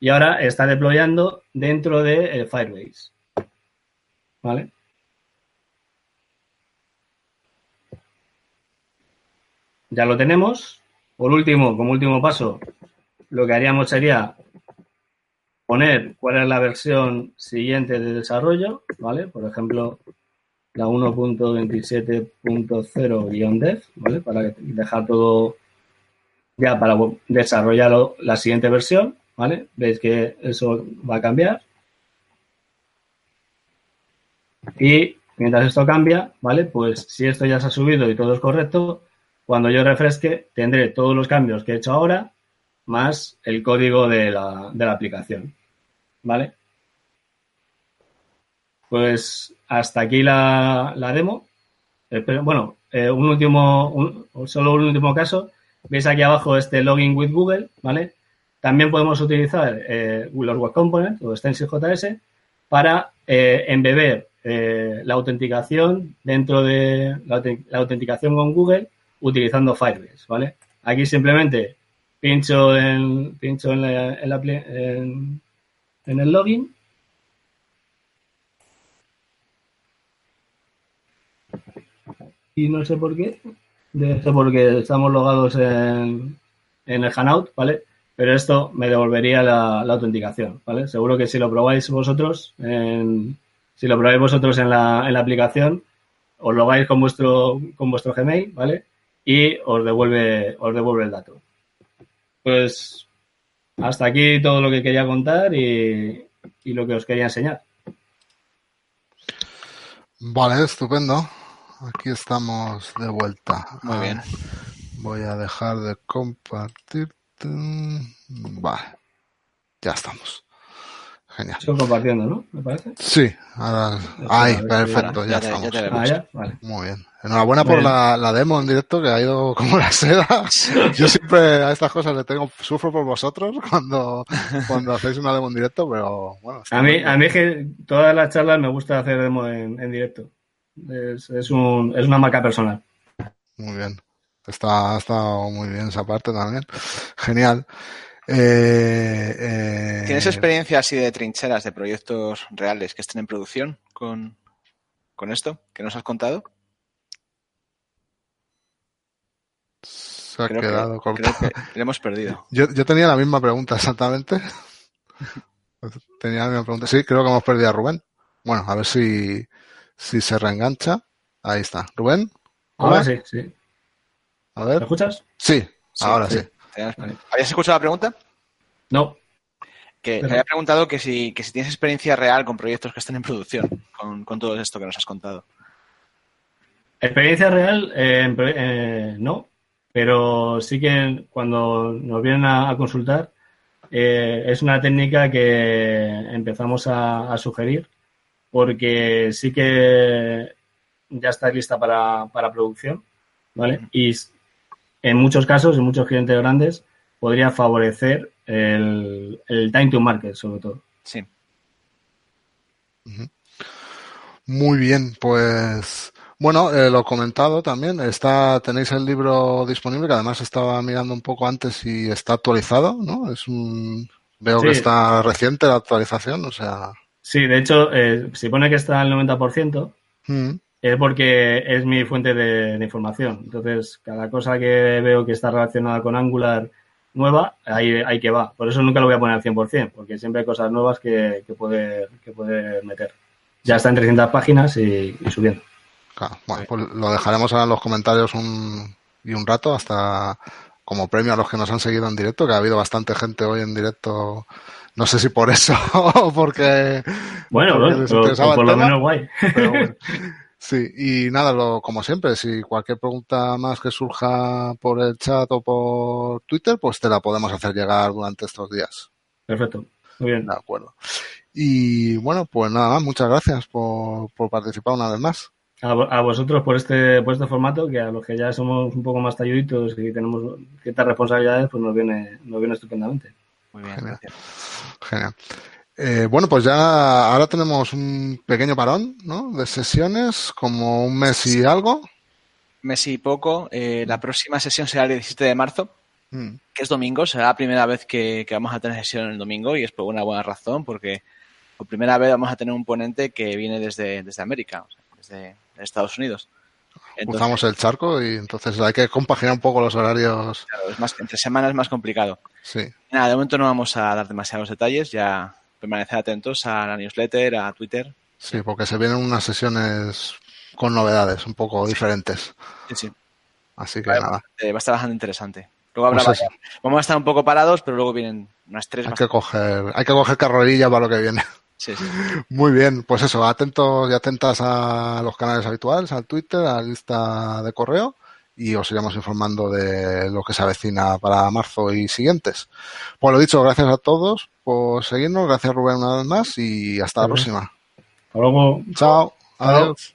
y ahora está deployando dentro de Firebase, ¿vale? Ya lo tenemos. Por último, como último paso, lo que haríamos sería poner cuál es la versión siguiente de desarrollo, ¿vale? Por ejemplo, la 1.27.0-dev, ¿vale? Para dejar todo ya para desarrollar la siguiente versión, ¿vale? Veis que eso va a cambiar. Y mientras esto cambia, ¿vale? Pues si esto ya se ha subido y todo es correcto, cuando yo refresque tendré todos los cambios que he hecho ahora más el código de la, de la aplicación, ¿vale? Pues hasta aquí la, demo. Eh, bueno, eh, un último, solo un último caso Veis aquí abajo este login with Google, ¿vale? También podemos utilizar eh, los Web Components o JS para eh, embeber eh, la autenticación dentro de la, autenticación con Google utilizando Firebase, ¿vale? Aquí simplemente pincho en, pincho en, en, en el login y no sé por qué de eso porque estamos logados en, en el Hanout, ¿vale? Pero esto me devolvería la, autenticación, ¿vale? Seguro que si lo probáis vosotros, en, si lo probáis vosotros en la, en la aplicación, os logáis con vuestro, con vuestro Gmail, ¿vale? Y os devuelve, os devuelve el dato. Pues hasta aquí todo lo que quería contar y, y lo que os quería enseñar. Vale, estupendo. Aquí estamos de vuelta. Muy bien. Voy a dejar de compartir. Vale. Ya estamos. Genial. Estoy compartiendo, ¿no? ¿Me parece? Sí, ahora. Ay, perfecto, ya, estamos. ah, ya, vale. Muy bien. Enhorabuena por la, la, demo en directo que ha ido como la seda. Yo siempre a estas cosas le tengo, sufro por vosotros cuando, cuando hacéis una demo en directo, pero bueno. A mí, a mí es que todas las charlas me gusta hacer demo en, en directo. Es, es, un, es una marca personal. Muy bien. Está, está muy bien esa parte también. Genial. Eh, eh... ¿Tienes experiencia así de trincheras, de proyectos reales que estén en producción con, con esto que nos has contado? Se ha creo quedado que, creo que le hemos perdido. Yo, yo, tenía la misma pregunta exactamente. tenía la misma pregunta. Sí, creo que hemos perdido a Rubén. Bueno, a ver si, si se reengancha. Ahí está. Rubén. Ahora sí, sí. A ver. ¿Me escuchas? Sí, sí ahora sí. sí. ¿Habías escuchado la pregunta? No. Que te había preguntado que si, que si tienes experiencia real con proyectos que estén en producción, con, con todo esto que nos has contado. Experiencia real, eh, eh, no, pero sí que cuando nos vienen a, a consultar eh, es una técnica que empezamos a, a, sugerir porque sí que ya está lista para, para producción, ¿vale? Y en muchos casos, en muchos clientes grandes, podría favorecer el, el time to market, sobre todo. Sí. Muy bien, pues bueno, eh, lo comentado también, está, tenéis el libro disponible, que además estaba mirando un poco antes y está actualizado, ¿no? Es un, veo sí. que está reciente la actualización, o sea. Sí, de hecho, eh, se pone que está al 90%, mm. es porque es mi fuente de, de, información. Entonces, cada cosa que veo que está relacionada con Angular nueva, ahí, ahí que va. Por eso nunca lo voy a poner al 100%, porque siempre hay cosas nuevas que, que puede, que puede meter. Ya está en 300 páginas y, y subiendo. Claro, bueno, pues lo dejaremos ahora en los comentarios un, y un rato hasta como premio a los que nos han seguido en directo, que ha habido bastante gente hoy en directo. No sé si por eso o porque. Bueno, porque bueno pero, por, lo menos guay. Pero bueno. Sí, y nada, lo, como siempre, si cualquier pregunta más que surja por el chat o por Twitter, pues te la podemos hacer llegar durante estos días. Perfecto, muy bien. De acuerdo. Y bueno, pues nada más, muchas gracias por, por participar una vez más a, vosotros por este, por este formato, que a los que ya somos un poco más talluditos y tenemos ciertas responsabilidades, pues nos viene, nos viene estupendamente. Muy bien, Genial. gracias. Genial. Eh, bueno, pues ya ahora tenemos un pequeño parón, ¿no? De sesiones, como un mes y algo. Mes y poco. Eh, la próxima sesión será el 17 de marzo, mm. que es domingo. Será la primera vez que, que, vamos a tener sesión el domingo y es por una buena razón, porque por primera vez vamos a tener un ponente que viene desde, desde América, o sea, desde, Estados Unidos. Entonces, Cruzamos el charco y entonces hay que compaginar un poco los horarios. Claro, es más, entre semanas es más complicado. Sí. Nada, de momento no vamos a dar demasiados detalles, ya permanecer atentos a la newsletter, a Twitter. Sí, porque se vienen unas sesiones con novedades un poco diferentes. Sí, sí. Así que nada. Va a estar bastante interesante. Luego habrá pues vamos a estar un poco parados, pero luego vienen unas tres. Hay que coger, hay que coger carrerilla para lo que viene. Sí, sí. Muy bien, pues eso, atentos y atentas a los canales habituales, al Twitter, a la lista de correo y os iremos informando de lo que se avecina para marzo y siguientes. Pues lo dicho, gracias a todos por seguirnos, gracias Rubén una vez más y hasta la próxima. Hasta luego. Chao. Adiós.